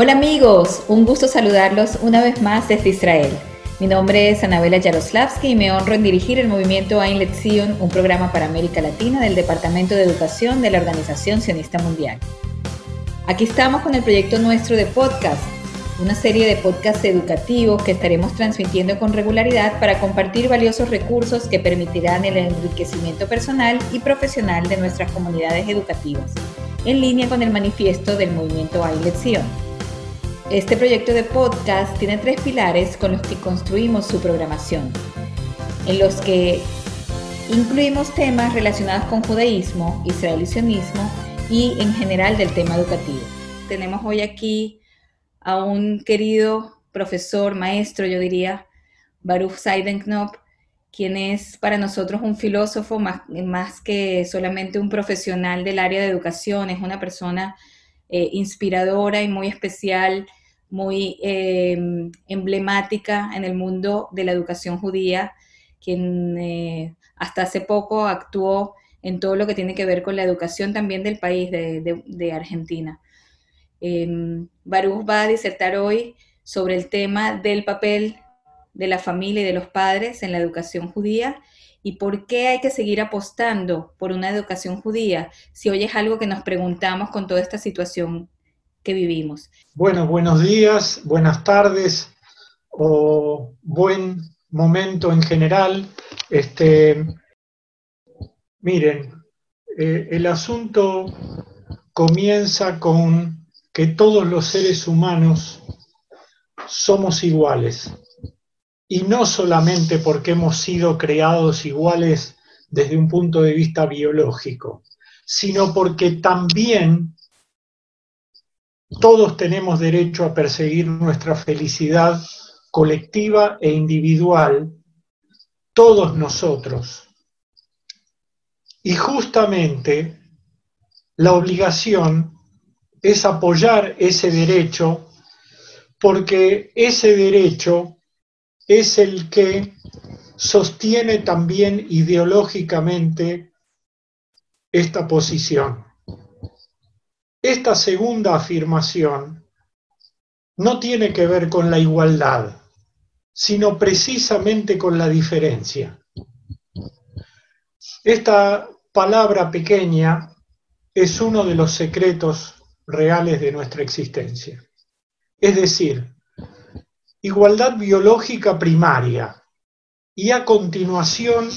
Hola amigos, un gusto saludarlos una vez más desde Israel. Mi nombre es Anabela Yaroslavsky y me honro en dirigir el movimiento Ein Lezion, un programa para América Latina del Departamento de Educación de la Organización Sionista Mundial. Aquí estamos con el proyecto nuestro de podcast, una serie de podcasts educativos que estaremos transmitiendo con regularidad para compartir valiosos recursos que permitirán el enriquecimiento personal y profesional de nuestras comunidades educativas, en línea con el manifiesto del movimiento Ein Lezion. Este proyecto de podcast tiene tres pilares con los que construimos su programación, en los que incluimos temas relacionados con judaísmo, israelicionismo y en general del tema educativo. Tenemos hoy aquí a un querido profesor, maestro, yo diría, Baruch Seidenknop, quien es para nosotros un filósofo más, más, que solamente un profesional del área de educación, es una persona eh, inspiradora y muy especial muy em, emblemática en el mundo de la educación judía, quien eh, hasta hace poco actuó en todo lo que tiene que ver con la educación también del país, de, Argentina. Eh, Baruch va a disertar hoy sobre el tema del papel de la familia y de los padres en la educación judía y por qué hay que seguir apostando por una educación judía si hoy es algo que nos preguntamos con toda esta situación vivimos. Bueno, buenos días, buenas tardes o buen momento en general. Este, miren, eh, el asunto comienza con que todos los seres humanos somos iguales. Y no solamente porque hemos sido creados iguales desde un punto de vista biológico, sino porque también todos tenemos derecho a perseguir nuestra felicidad colectiva e individual, todos nosotros. Y justamente la obligación es apoyar ese derecho porque ese derecho es el que sostiene también ideológicamente esta posición. Esta segunda afirmación no tiene que ver con la igualdad, sino precisamente con la diferencia. Esta palabra pequeña es uno de los secretos reales de nuestra existencia. Es decir, igualdad biológica primaria y a continuación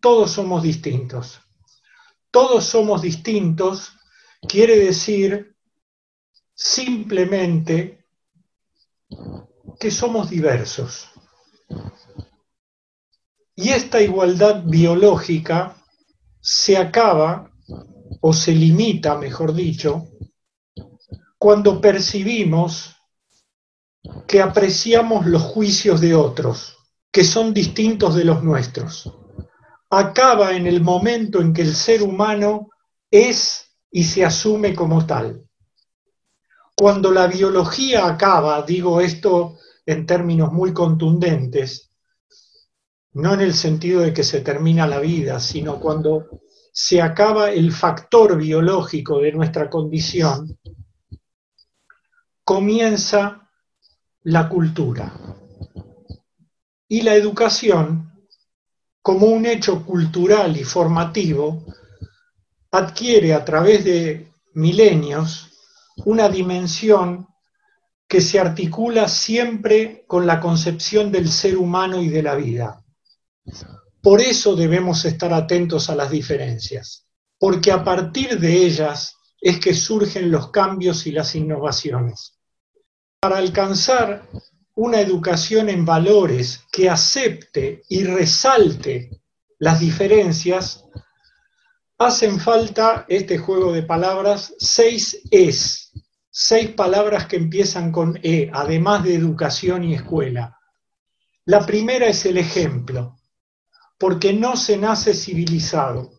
todos somos distintos. Todos somos distintos quiere decir simplemente que somos diversos. Y esta igualdad biológica se acaba, o se limita, mejor dicho, cuando percibimos que apreciamos los juicios de otros, que son distintos de los nuestros. Acaba en el momento en que el ser humano es y se asume como tal. Cuando la biología acaba, digo esto en términos muy contundentes, no en el sentido de que se termina la vida, sino cuando se acaba el factor biológico de nuestra condición, comienza la cultura. Y la educación, como un hecho cultural y formativo, adquiere a través de milenios una dimensión que se articula siempre con la concepción del ser humano y de la vida. Por eso debemos estar atentos a las diferencias, porque a partir de ellas es que surgen los cambios y las innovaciones. Para alcanzar una educación en valores que acepte y resalte las diferencias, hacen falta este juego de palabras, seis es, seis palabras que empiezan con E, además de educación y escuela. La primera es el ejemplo, porque no se nace civilizado,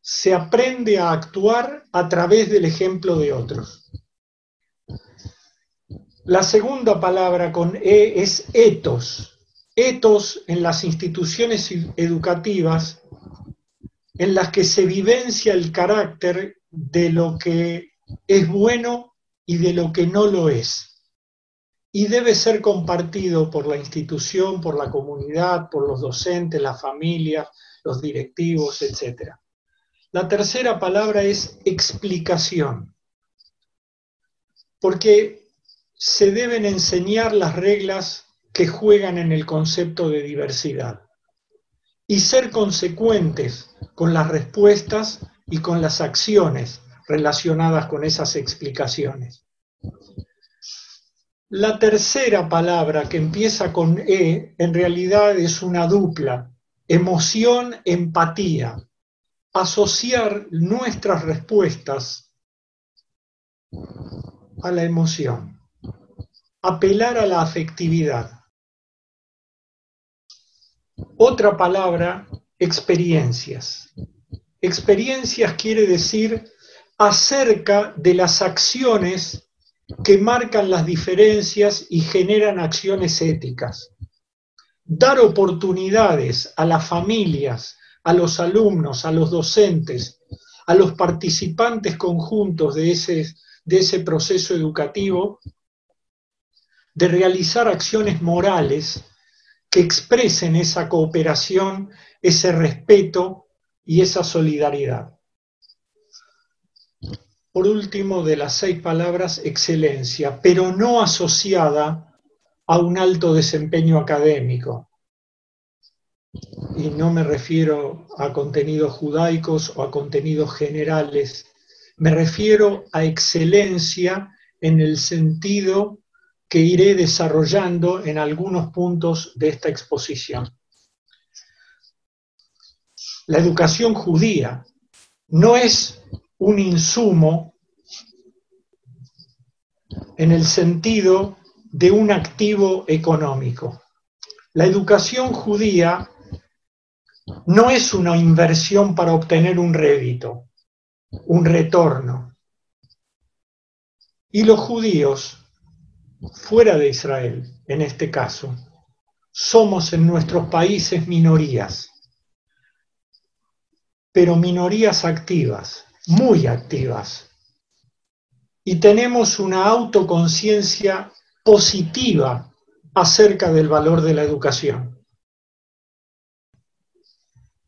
se aprende a actuar a través del ejemplo de otros. La segunda palabra con E es etos. Etos en las instituciones educativas en las que se vivencia el carácter de lo que es bueno y de lo que no lo es. y debe ser compartido por la institución, por la comunidad, por los docentes, las familias, los directivos, etc. La tercera palabra es explicación, porque se deben enseñar las reglas que juegan en el concepto de diversidad y ser consecuentes con las respuestas y con las acciones relacionadas con esas explicaciones. La tercera palabra que empieza con E en realidad es una dupla, emoción, empatía. Asociar nuestras respuestas a la emoción. Apelar a la afectividad. Otra palabra, experiencias. Experiencias quiere decir acerca de las acciones que marcan las diferencias y generan acciones éticas. Dar oportunidades a las familias, a los alumnos, a los docentes, a los participantes conjuntos de ese, proceso educativo, de realizar acciones morales que expresen esa cooperación, ese respeto y esa solidaridad. Por último, de las seis palabras, excelencia, pero no asociada a un alto desempeño académico. Y no me refiero a contenidos judaicos o a contenidos generales, me refiero a excelencia en el sentido que iré desarrollando en algunos puntos de esta exposición. La educación judía no es un insumo en el sentido de un activo económico. La educación judía no es una inversión para obtener un rédito, un retorno. Y los judíos, fuera de Israel, en este caso, somos en nuestros países minorías, pero minorías activas muy activas y tenemos una autoconciencia positiva acerca del valor de la educación.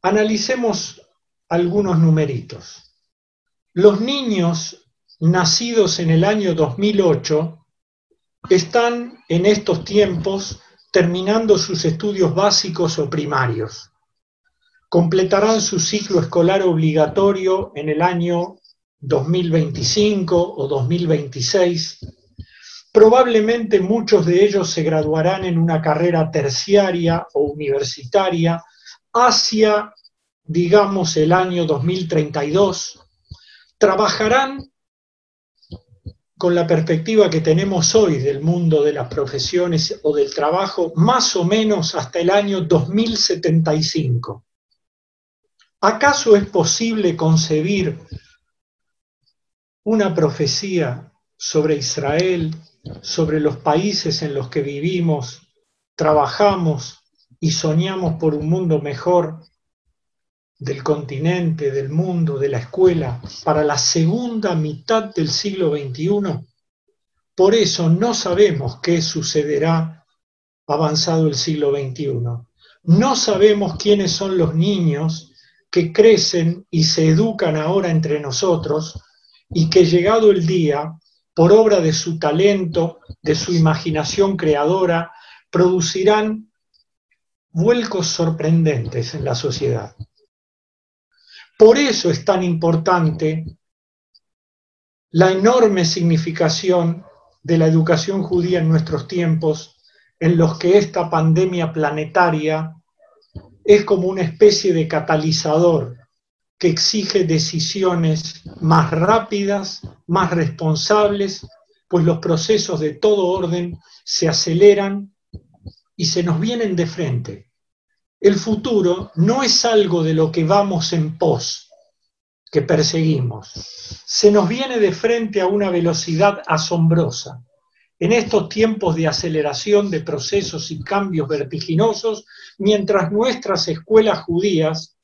Analicemos algunos numeritos. Los niños nacidos en el año 2008 están en estos tiempos terminando sus estudios básicos o primarios completarán su ciclo escolar obligatorio en el año 2025 o 2026. Probablemente muchos de ellos se graduarán en una carrera terciaria o universitaria hacia, digamos, el año 2032. Trabajarán con la perspectiva que tenemos hoy del mundo de las profesiones o del trabajo, más o menos hasta el año 2075. ¿Acaso es posible concebir una profecía sobre Israel, sobre los países en los que vivimos, trabajamos y soñamos por un mundo mejor del continente, del mundo, de la escuela, para la segunda mitad del siglo XXI? Por eso no sabemos qué sucederá avanzado el siglo XXI. No sabemos quiénes son los niños que crecen y se educan ahora entre nosotros y que llegado el día, por obra de su talento, de su imaginación creadora, producirán vuelcos sorprendentes en la sociedad. Por eso es tan importante la enorme significación de la educación judía en nuestros tiempos, en los que esta pandemia planetaria es como una especie de catalizador que exige decisiones más rápidas, más responsables, pues los procesos de todo orden se aceleran y se nos vienen de frente. El futuro no es algo de lo que vamos en pos, que perseguimos. Se nos viene de frente a una velocidad asombrosa. En estos tiempos de aceleración de procesos y cambios vertiginosos, mientras nuestras escuelas judías,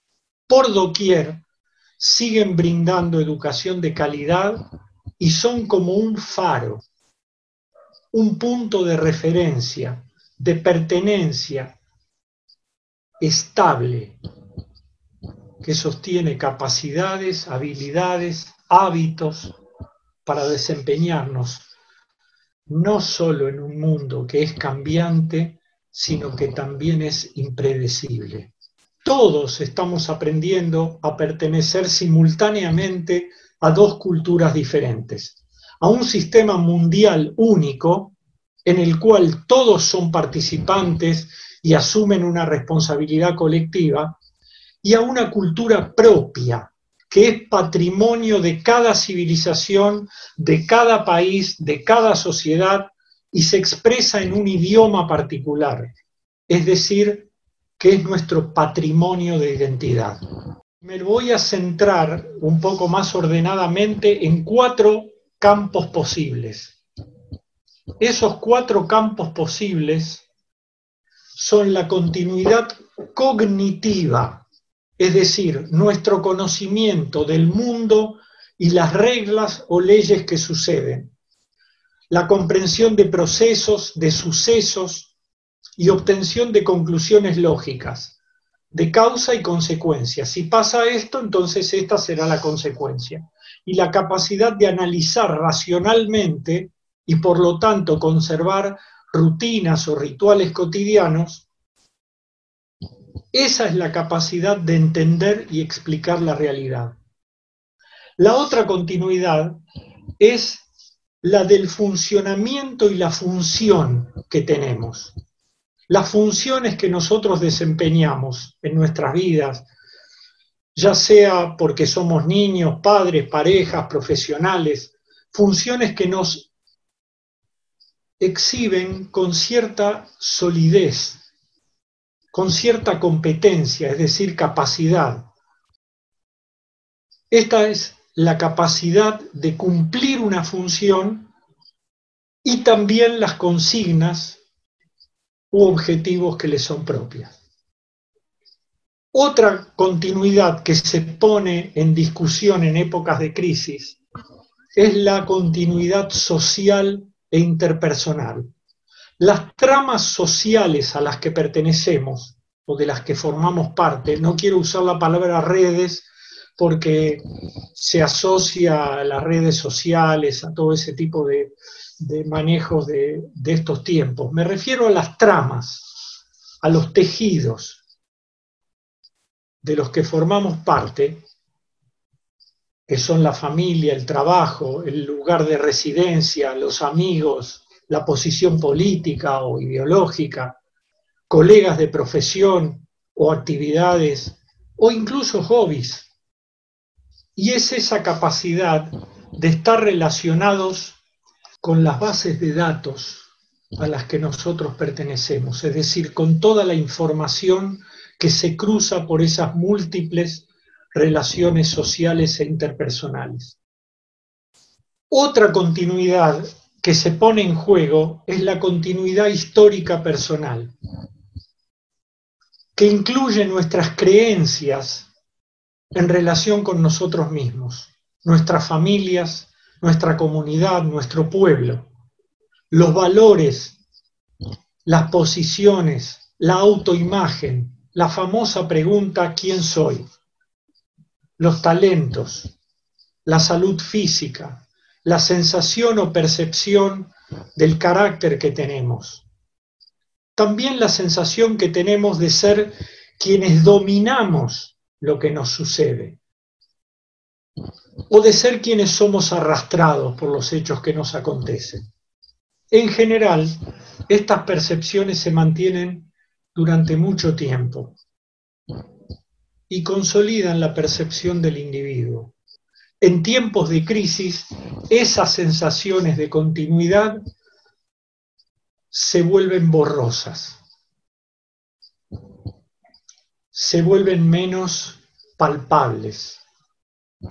por doquier, siguen brindando educación de calidad y son como un faro, un punto de referencia, de pertenencia estable, que sostiene capacidades, habilidades, hábitos para desempeñarnos, no solo en un mundo que es cambiante, sino que también es impredecible. Todos estamos aprendiendo a pertenecer simultáneamente a dos culturas diferentes, a un sistema mundial único en el cual todos son participantes y asumen una responsabilidad colectiva, y a una cultura propia, que es patrimonio de cada civilización, de cada país, de cada sociedad, y se expresa en un idioma particular, es decir, que es nuestro patrimonio de identidad. Me voy a centrar un poco más ordenadamente en cuatro campos posibles. Esos cuatro campos posibles son la continuidad cognitiva, es decir, nuestro conocimiento del mundo y las reglas o leyes que suceden, la comprensión de procesos, de sucesos y obtención de conclusiones lógicas, de causa y consecuencia. Si pasa esto, entonces esta será la consecuencia. Y la capacidad de analizar racionalmente y por lo tanto conservar rutinas o rituales cotidianos esa es la capacidad de entender y explicar la realidad. La otra continuidad es la del funcionamiento y la función que tenemos. Las funciones que nosotros desempeñamos en nuestras vidas, ya sea porque somos niños, padres, parejas, profesionales, funciones que nos exhiben con cierta solidez, con cierta competencia, es decir, capacidad. Esta es la capacidad de cumplir una función y también las consignas u objetivos que le son propias. Otra continuidad que se pone en discusión en épocas de crisis es la continuidad social e interpersonal. Las tramas sociales a las que pertenecemos o de las que formamos parte, no quiero usar la palabra redes porque se asocia a las redes sociales, a todo ese tipo de, manejos de, de estos tiempos. Me refiero a las tramas, a los tejidos de los que formamos parte, que son la familia, el trabajo, el lugar de residencia, los amigos, la posición política o ideológica, colegas de profesión o actividades o incluso hobbies. Y es esa capacidad de estar relacionados con las bases de datos a las que nosotros pertenecemos, es decir, con toda la información que se cruza por esas múltiples relaciones sociales e interpersonales. Otra continuidad que se pone en juego es la continuidad histórica personal, que incluye nuestras creencias en relación con nosotros mismos, nuestras familias, nuestra comunidad, nuestro pueblo, los valores, las posiciones, la autoimagen, la famosa pregunta ¿quién soy? Los talentos, la salud física, la sensación o percepción del carácter que tenemos. También la sensación que tenemos de ser quienes dominamos lo que nos sucede. O de ser quienes somos arrastrados por los hechos que nos acontecen. En general, estas percepciones se mantienen durante mucho tiempo y consolidan la percepción del individuo. En tiempos de crisis, esas sensaciones de continuidad se vuelven borrosas, se vuelven menos palpables,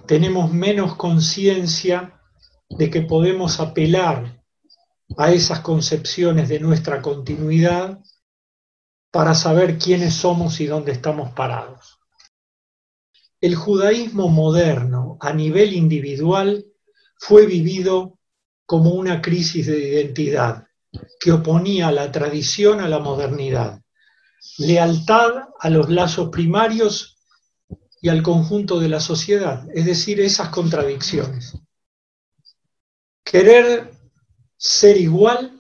tenemos menos conciencia de que podemos apelar a esas concepciones de nuestra continuidad para saber quiénes somos y dónde estamos parados el judaísmo moderno a nivel individual fue vivido como una crisis de identidad que oponía la tradición a la modernidad, lealtad a los lazos primarios y al conjunto de la sociedad, es decir, esas contradicciones. Querer ser igual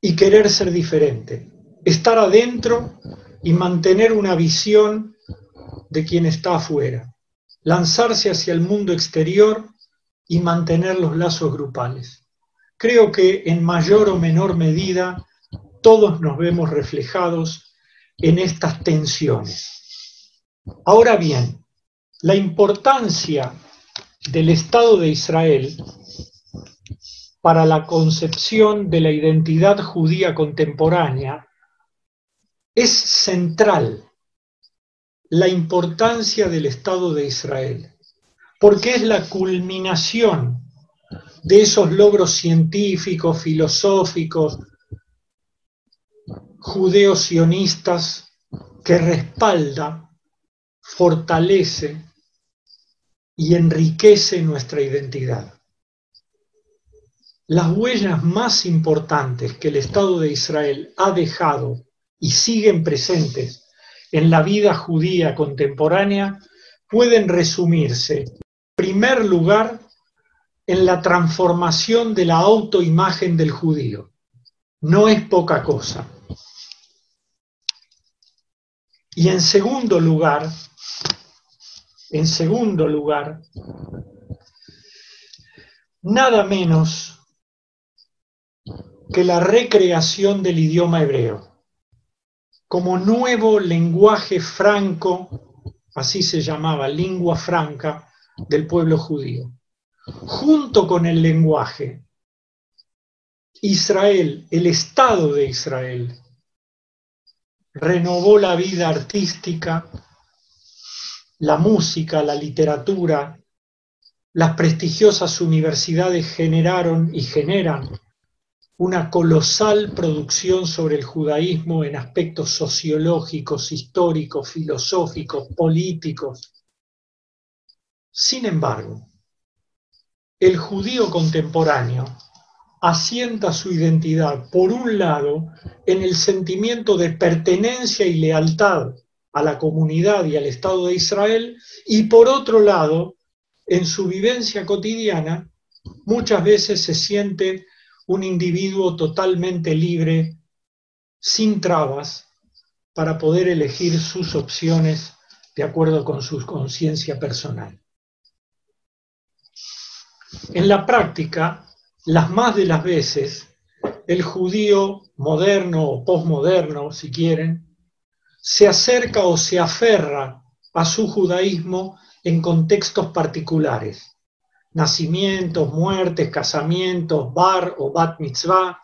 y querer ser diferente, estar adentro y mantener una visión de quien está afuera, lanzarse hacia el mundo exterior y mantener los lazos grupales. Creo que en mayor o menor medida todos nos vemos reflejados en estas tensiones. Ahora bien, la importancia del Estado de Israel para la concepción de la identidad judía contemporánea es central la importancia del Estado de Israel, porque es la culminación de esos logros científicos, filosóficos, judeos-sionistas que respalda, fortalece y enriquece nuestra identidad. Las huellas más importantes que el Estado de Israel ha dejado y siguen presentes en la vida judía contemporánea pueden resumirse, en primer lugar, en la transformación de la autoimagen del judío. No es poca cosa. Y en segundo lugar, en segundo lugar, nada menos que la recreación del idioma hebreo como nuevo lenguaje franco, así se llamaba, lengua franca del pueblo judío. Junto con el lenguaje, Israel, el Estado de Israel, renovó la vida artística, la música, la literatura, las prestigiosas universidades generaron y generan una colosal producción sobre el judaísmo en aspectos sociológicos, históricos, filosóficos, políticos. Sin embargo, el judío contemporáneo asienta su identidad, por un lado, en el sentimiento de pertenencia y lealtad a la comunidad y al Estado de Israel, y por otro lado, en su vivencia cotidiana, muchas veces se siente un individuo totalmente libre, sin trabas, para poder elegir sus opciones de acuerdo con su conciencia personal. En la práctica, las más de las veces, el judío moderno o posmoderno, si quieren, se acerca o se aferra a su judaísmo en contextos particulares, nacimientos, muertes, casamientos, bar o bat mitzvah,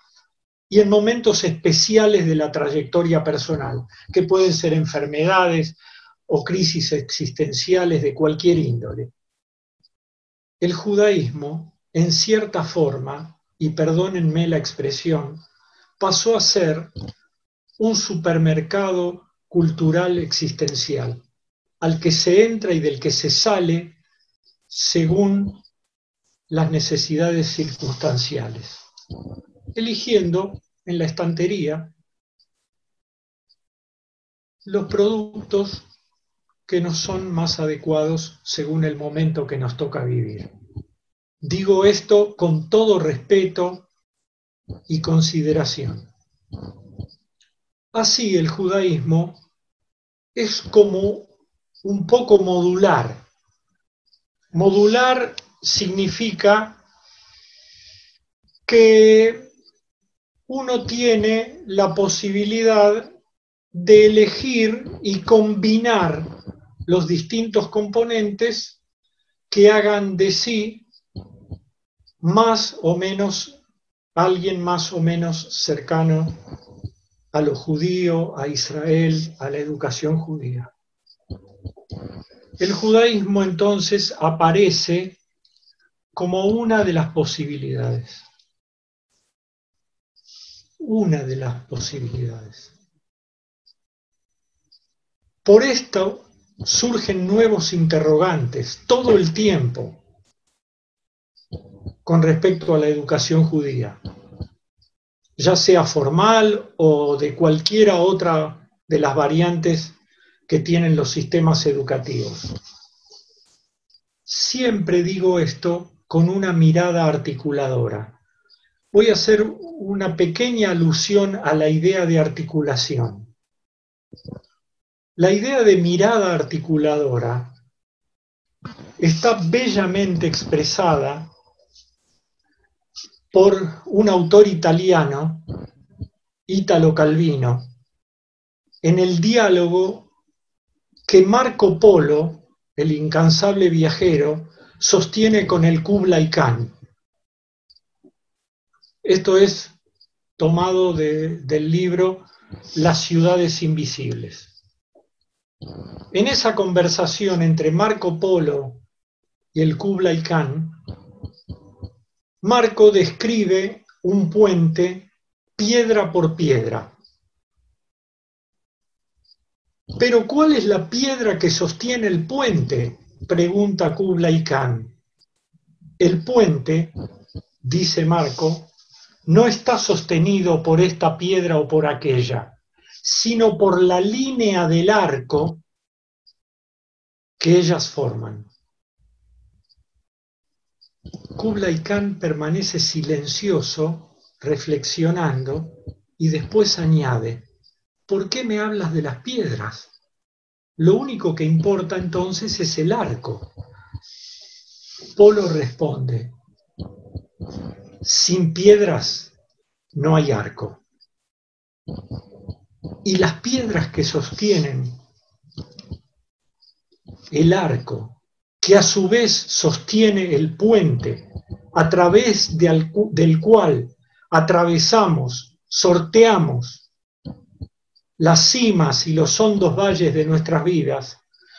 y en momentos especiales de la trayectoria personal, que pueden ser enfermedades o crisis existenciales de cualquier índole. El judaísmo, en cierta forma, y perdónenme la expresión, pasó a ser un supermercado cultural existencial, al que se entra y del que se sale según las necesidades circunstanciales, eligiendo en la estantería los productos que nos son más adecuados según el momento que nos toca vivir. Digo esto con todo respeto y consideración. Así el judaísmo es como un poco modular. Modular significa que uno tiene la posibilidad de elegir y combinar los distintos componentes que hagan de sí más o menos alguien más o menos cercano a lo judío, a Israel, a la educación judía. El judaísmo entonces aparece como una de las posibilidades. Una de las posibilidades. Por esto surgen nuevos interrogantes todo el tiempo con respecto a la educación judía. ya sea formal o de cualquiera otra de las variantes que tienen los sistemas educativos. Siempre digo esto con una mirada articuladora. Voy a hacer una pequeña alusión a la idea de articulación. La idea de mirada articuladora está bellamente expresada por un autor italiano, Italo Calvino, en el diálogo que Marco Polo, el incansable viajero, sostiene con el Kublai Khan. Esto es tomado del libro Las ciudades invisibles. En esa conversación entre Marco Polo y el Kublai Khan, Marco describe un puente piedra por piedra. Pero ¿cuál es la piedra que sostiene el puente? Pregunta Kublai Khan. El puente, dice Marco, no está sostenido por esta piedra o por aquella, sino por la línea del arco que ellas forman. Kublai Khan permanece silencioso, reflexionando, y después añade, ¿por qué me hablas de las piedras? Lo único que importa entonces es el arco. Polo responde, sin piedras no hay arco. Y las piedras que sostienen el arco, que a su vez sostiene el puente a través del cual atravesamos, sorteamos las cimas y los hondos valles de nuestras vidas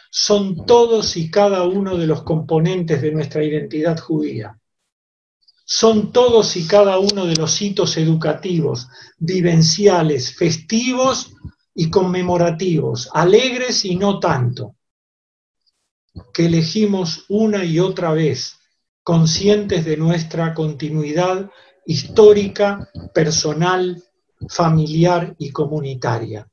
son todos y cada uno de los componentes de nuestra identidad judía. Son todos y cada uno de los hitos educativos, vivenciales, festivos y conmemorativos, alegres y no tanto, que elegimos una y otra vez, conscientes de nuestra continuidad histórica, personal, familiar y comunitaria.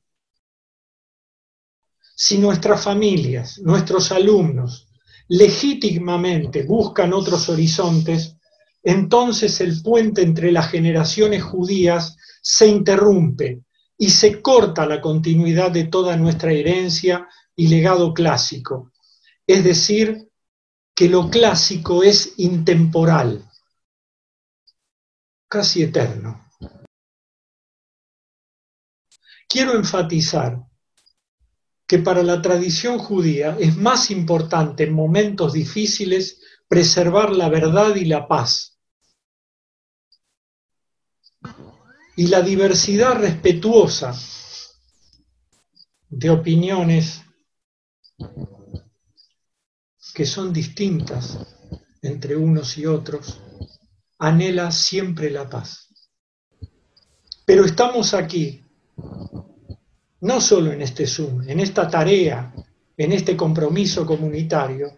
Si nuestras familias, nuestros alumnos, legítimamente buscan otros horizontes, entonces el puente entre las generaciones judías se interrumpe y se corta la continuidad de toda nuestra herencia y legado clásico. Es decir, que lo clásico es intemporal, casi eterno. quiero enfatizar que para la tradición judía es más importante en momentos difíciles preservar la verdad y la paz. Y la diversidad respetuosa de opiniones que son distintas entre unos y otros, anhela siempre la paz. Pero estamos aquí no solo en este Zoom, en esta tarea, en este compromiso comunitario,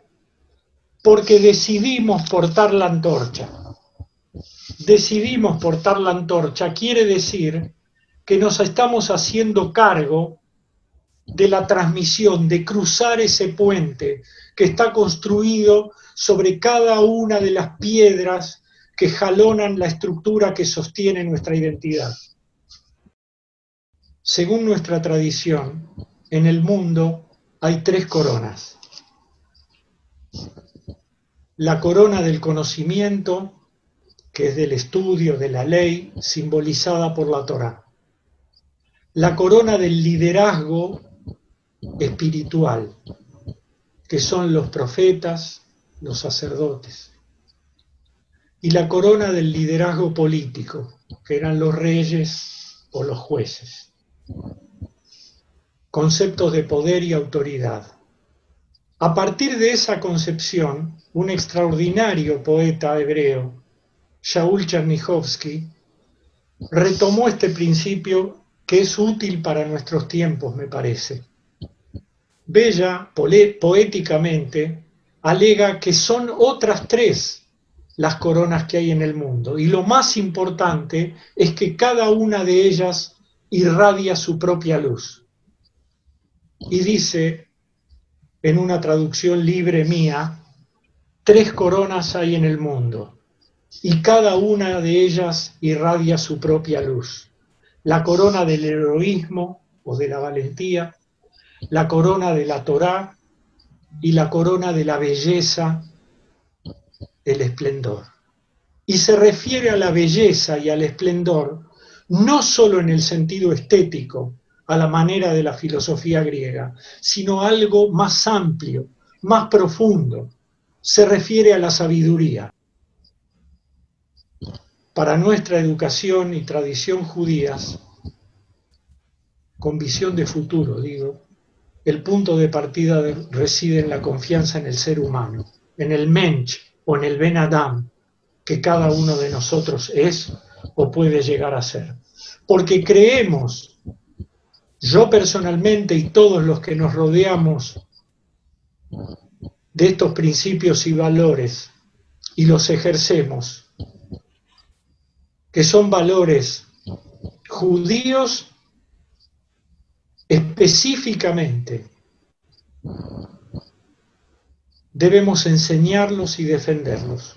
porque decidimos portar la antorcha. Decidimos portar la antorcha quiere decir que nos estamos haciendo cargo de la transmisión, de cruzar ese puente que está construido sobre cada una de las piedras que jalonan la estructura que sostiene nuestra identidad. Según nuestra tradición, en el mundo hay tres coronas. La corona del conocimiento, que es del estudio, de la ley, simbolizada por la Torá. La corona del liderazgo espiritual, que son los profetas, los sacerdotes. Y la corona del liderazgo político, que eran los reyes o los jueces conceptos de poder y autoridad. A partir de esa concepción, un extraordinario poeta hebreo, Shaul Chernichovsky, retomó este principio que es útil para nuestros tiempos, me parece. Bella, poéticamente, alega que son otras tres las coronas que hay en el mundo. Y lo más importante es que cada una de ellas irradia su propia luz. Y dice, en una traducción libre mía, tres coronas hay en el mundo, y cada una de ellas irradia su propia luz. La corona del heroísmo o de la valentía, la corona de la Torá y la corona de la belleza el esplendor. Y se refiere a la belleza y al esplendor no solo en el sentido estético, a la manera de la filosofía griega, sino algo más amplio, más profundo. Se refiere a la sabiduría. Para nuestra educación y tradición judías, con visión de futuro, digo, el punto de partida reside en la confianza en el ser humano, en el mensch, o en el Ben Adam que cada uno de nosotros es o puede llegar a ser. Porque creemos, yo personalmente y todos los que nos rodeamos de estos principios y valores y los ejercemos, que son valores judíos específicamente debemos enseñarlos y defenderlos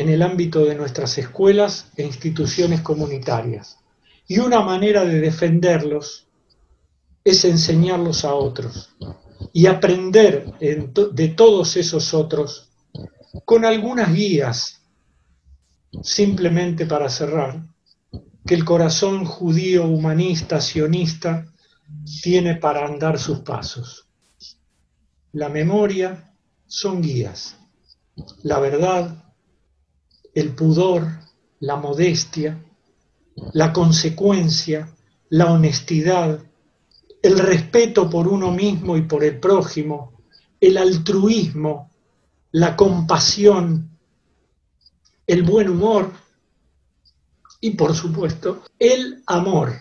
en el ámbito de nuestras escuelas e instituciones comunitarias. Y una manera de defenderlos es enseñarlos a otros y aprender de todos esos otros con algunas guías, simplemente para cerrar, que el corazón judío, humanista, sionista, tiene para andar sus pasos. La memoria, son guías. La verdad, el pudor, la modestia, la consecuencia, la honestidad, el respeto por uno mismo y por el prójimo, el altruismo, la compasión, el buen humor y por supuesto el amor.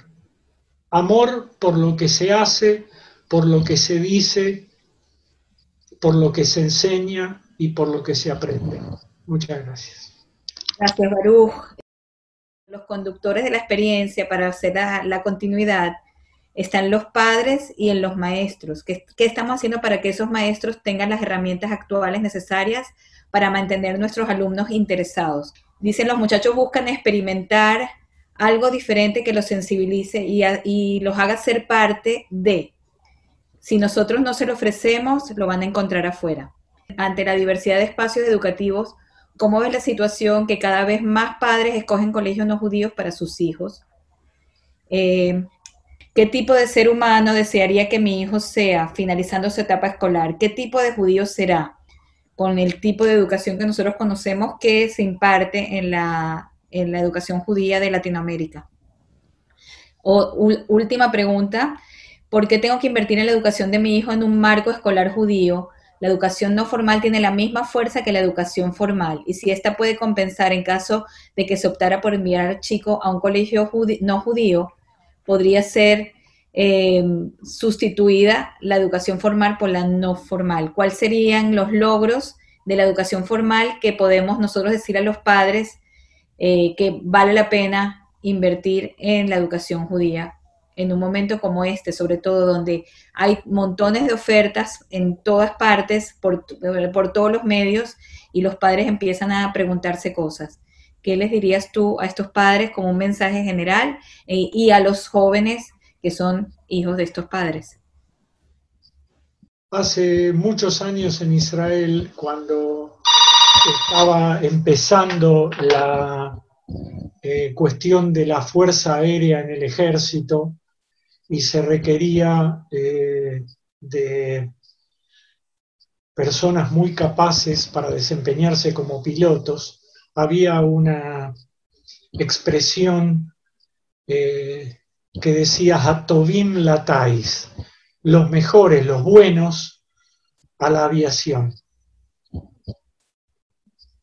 Amor por lo que se hace, por lo que se dice por lo que se enseña y por lo que se aprende. Muchas gracias. Gracias, Baruch. Los conductores de la experiencia para hacer la, continuidad están los padres y en los maestros. ¿Qué, ¿Qué, estamos haciendo para que esos maestros tengan las herramientas actuales necesarias para mantener nuestros alumnos interesados? Dicen los muchachos buscan experimentar algo diferente que los sensibilice y, y los haga ser parte de. Si nosotros no se lo ofrecemos, lo van a encontrar afuera. Ante la diversidad de espacios educativos, ¿cómo ves la situación que cada vez más padres escogen colegios no judíos para sus hijos? Eh, ¿Qué tipo de ser humano desearía que mi hijo sea finalizando su etapa escolar? ¿Qué tipo de judío será con el tipo de educación que nosotros conocemos que se imparte en la, en la educación judía de Latinoamérica? O, última pregunta, ¿Por qué tengo que invertir en la educación de mi hijo en un marco escolar judío? La educación no formal tiene la misma fuerza que la educación formal y si esta puede compensar en caso de que se optara por enviar al chico a un colegio no judío, podría ser eh, sustituida la educación formal por la no formal. ¿Cuáles serían los logros de la educación formal que podemos nosotros decir a los padres eh, que vale la pena invertir en la educación judía en un momento como este, sobre todo donde hay montones de ofertas en todas partes, por, por, todos los medios, y los padres empiezan a preguntarse cosas. ¿Qué les dirías tú a estos padres como un mensaje general eh, y a los jóvenes que son hijos de estos padres? Hace muchos años en Israel, cuando estaba empezando la eh, cuestión de la fuerza aérea en el ejército, y se requería eh, de personas muy capaces para desempeñarse como pilotos, había una expresión eh, que decía Hatovim Latais, los mejores, los buenos a la aviación.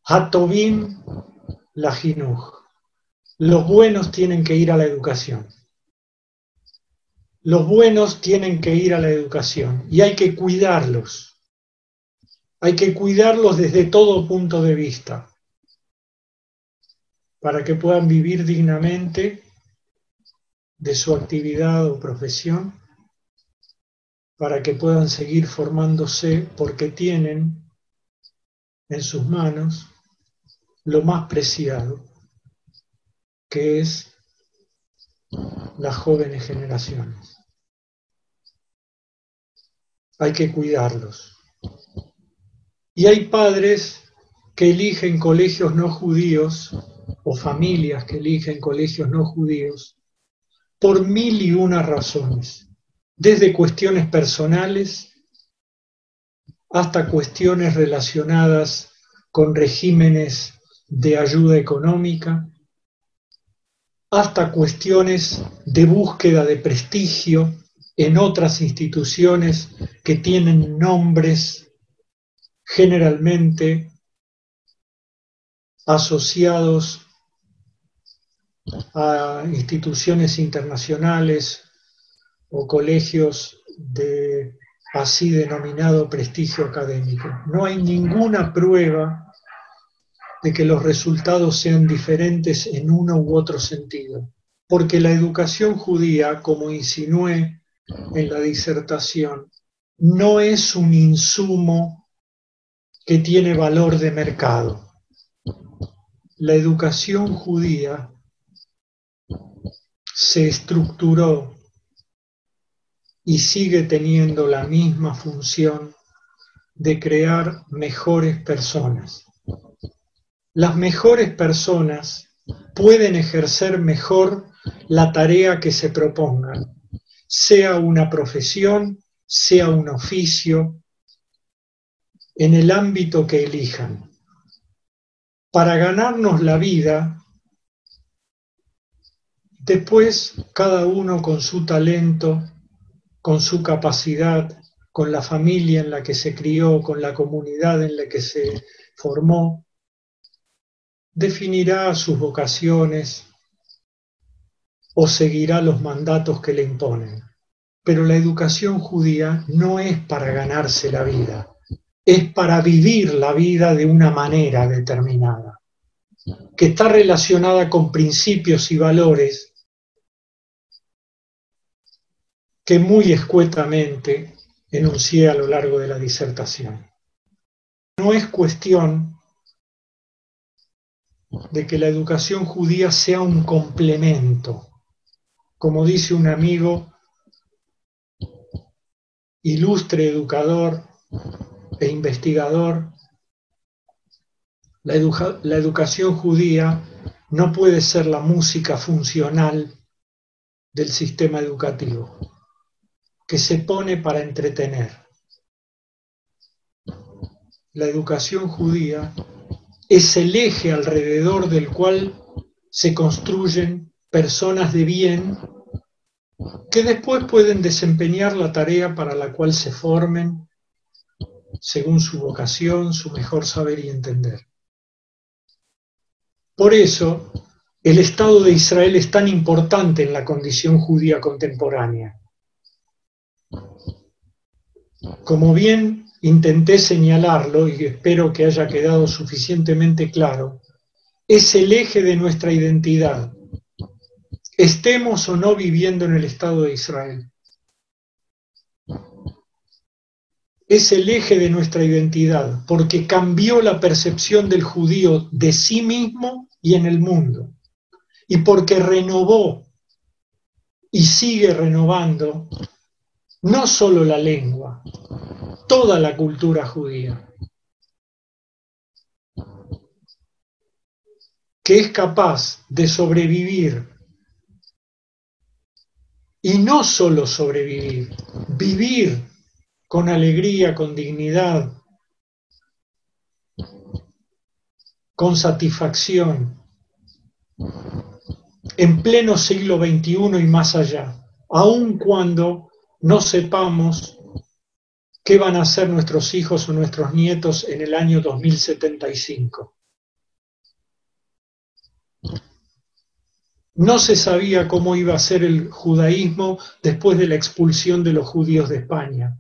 Hatovim la los buenos tienen que ir a la educación. Los buenos tienen que ir a la educación y hay que cuidarlos. Hay que cuidarlos desde todo punto de vista. para que puedan vivir dignamente de su actividad o profesión, para que puedan seguir formándose porque tienen en sus manos lo más preciado, que es las jóvenes generaciones. Hay que cuidarlos. Y hay padres que eligen colegios no judíos o familias que eligen colegios no judíos por mil y una razones, desde cuestiones personales hasta cuestiones relacionadas con regímenes de ayuda económica, hasta cuestiones de búsqueda de prestigio en otras instituciones que tienen nombres generalmente asociados a instituciones internacionales o colegios de así denominado prestigio académico. No hay ninguna prueba de que los resultados sean diferentes en uno u otro sentido, porque la educación judía, como insinué en la disertación, no es un insumo que tiene valor de mercado. La educación judía se estructuró y sigue teniendo la misma función de crear mejores personas. Las mejores personas pueden ejercer mejor la tarea que se propongan, sea una profesión, sea un oficio, en el ámbito que elijan. Para ganarnos la vida Después, cada uno con su talento, con su capacidad, con la familia en la que se crió, con la comunidad en la que se formó, definirá sus vocaciones o seguirá los mandatos que le imponen. Pero la educación judía no es para ganarse la vida, es para vivir la vida de una manera determinada, que está relacionada con principios y valores que muy escuetamente enuncié a lo largo de la disertación. No es cuestión de que la educación judía sea un complemento. Como dice un amigo, ilustre educador e investigador, la, educación judía no puede ser la música funcional del sistema educativo que se pone para entretener. La educación judía es el eje alrededor del cual se construyen personas de bien que después pueden desempeñar la tarea para la cual se formen según su vocación, su mejor saber y entender. Por eso, el Estado de Israel es tan importante en la condición judía contemporánea. Como bien intenté señalarlo y espero que haya quedado suficientemente claro, es el eje de nuestra identidad, estemos o no viviendo en el Estado de Israel. Es el eje de nuestra identidad, porque cambió la percepción del judío de sí mismo y en el mundo, y porque renovó y sigue renovando no solo la lengua, toda la cultura judía, que es capaz de sobrevivir y no solo sobrevivir, vivir con alegría, con dignidad, con satisfacción, en pleno siglo XXI y más allá, aun cuando no sepamos qué van a hacer nuestros hijos o nuestros nietos en el año 2075. No se sabía cómo iba a ser el judaísmo después de la expulsión de los judíos de España.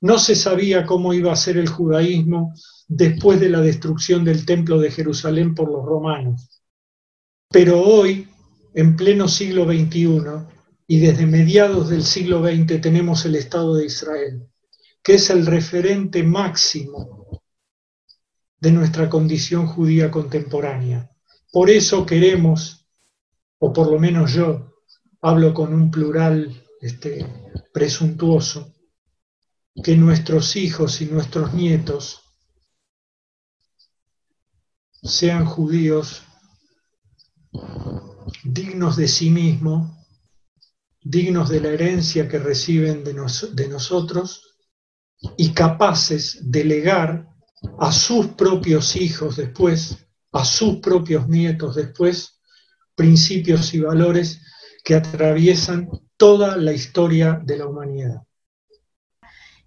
No se sabía cómo iba a ser el judaísmo después de la destrucción del templo de Jerusalén por los romanos. Pero hoy, en pleno siglo XXI y desde mediados del siglo XX tenemos el Estado de Israel, que es el referente máximo de nuestra condición judía contemporánea. Por eso queremos, o por lo menos yo, hablo con un plural este, presuntuoso, que nuestros hijos y nuestros nietos sean judíos dignos de sí mismos, dignos de la herencia que reciben de nosotros y capaces de legar a sus propios hijos después, a sus propios nietos después, principios y valores que atraviesan toda la historia de la humanidad.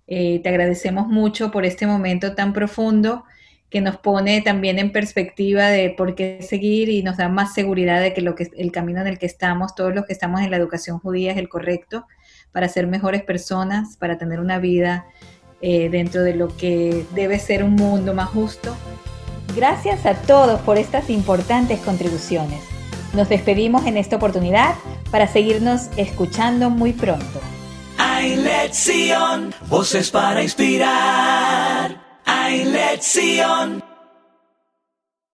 Eh, te agradecemos mucho por este momento tan profundo que nos pone también en perspectiva de por qué seguir y nos da más seguridad de que, lo que el camino en el que estamos, todos los que estamos en la educación judía es el correcto para ser mejores personas, para tener una vida eh, dentro de lo que debe ser un mundo más justo. Gracias a todos por estas importantes contribuciones. Nos despedimos en esta oportunidad para seguirnos escuchando muy pronto. Hay voces para inspirar. Hay.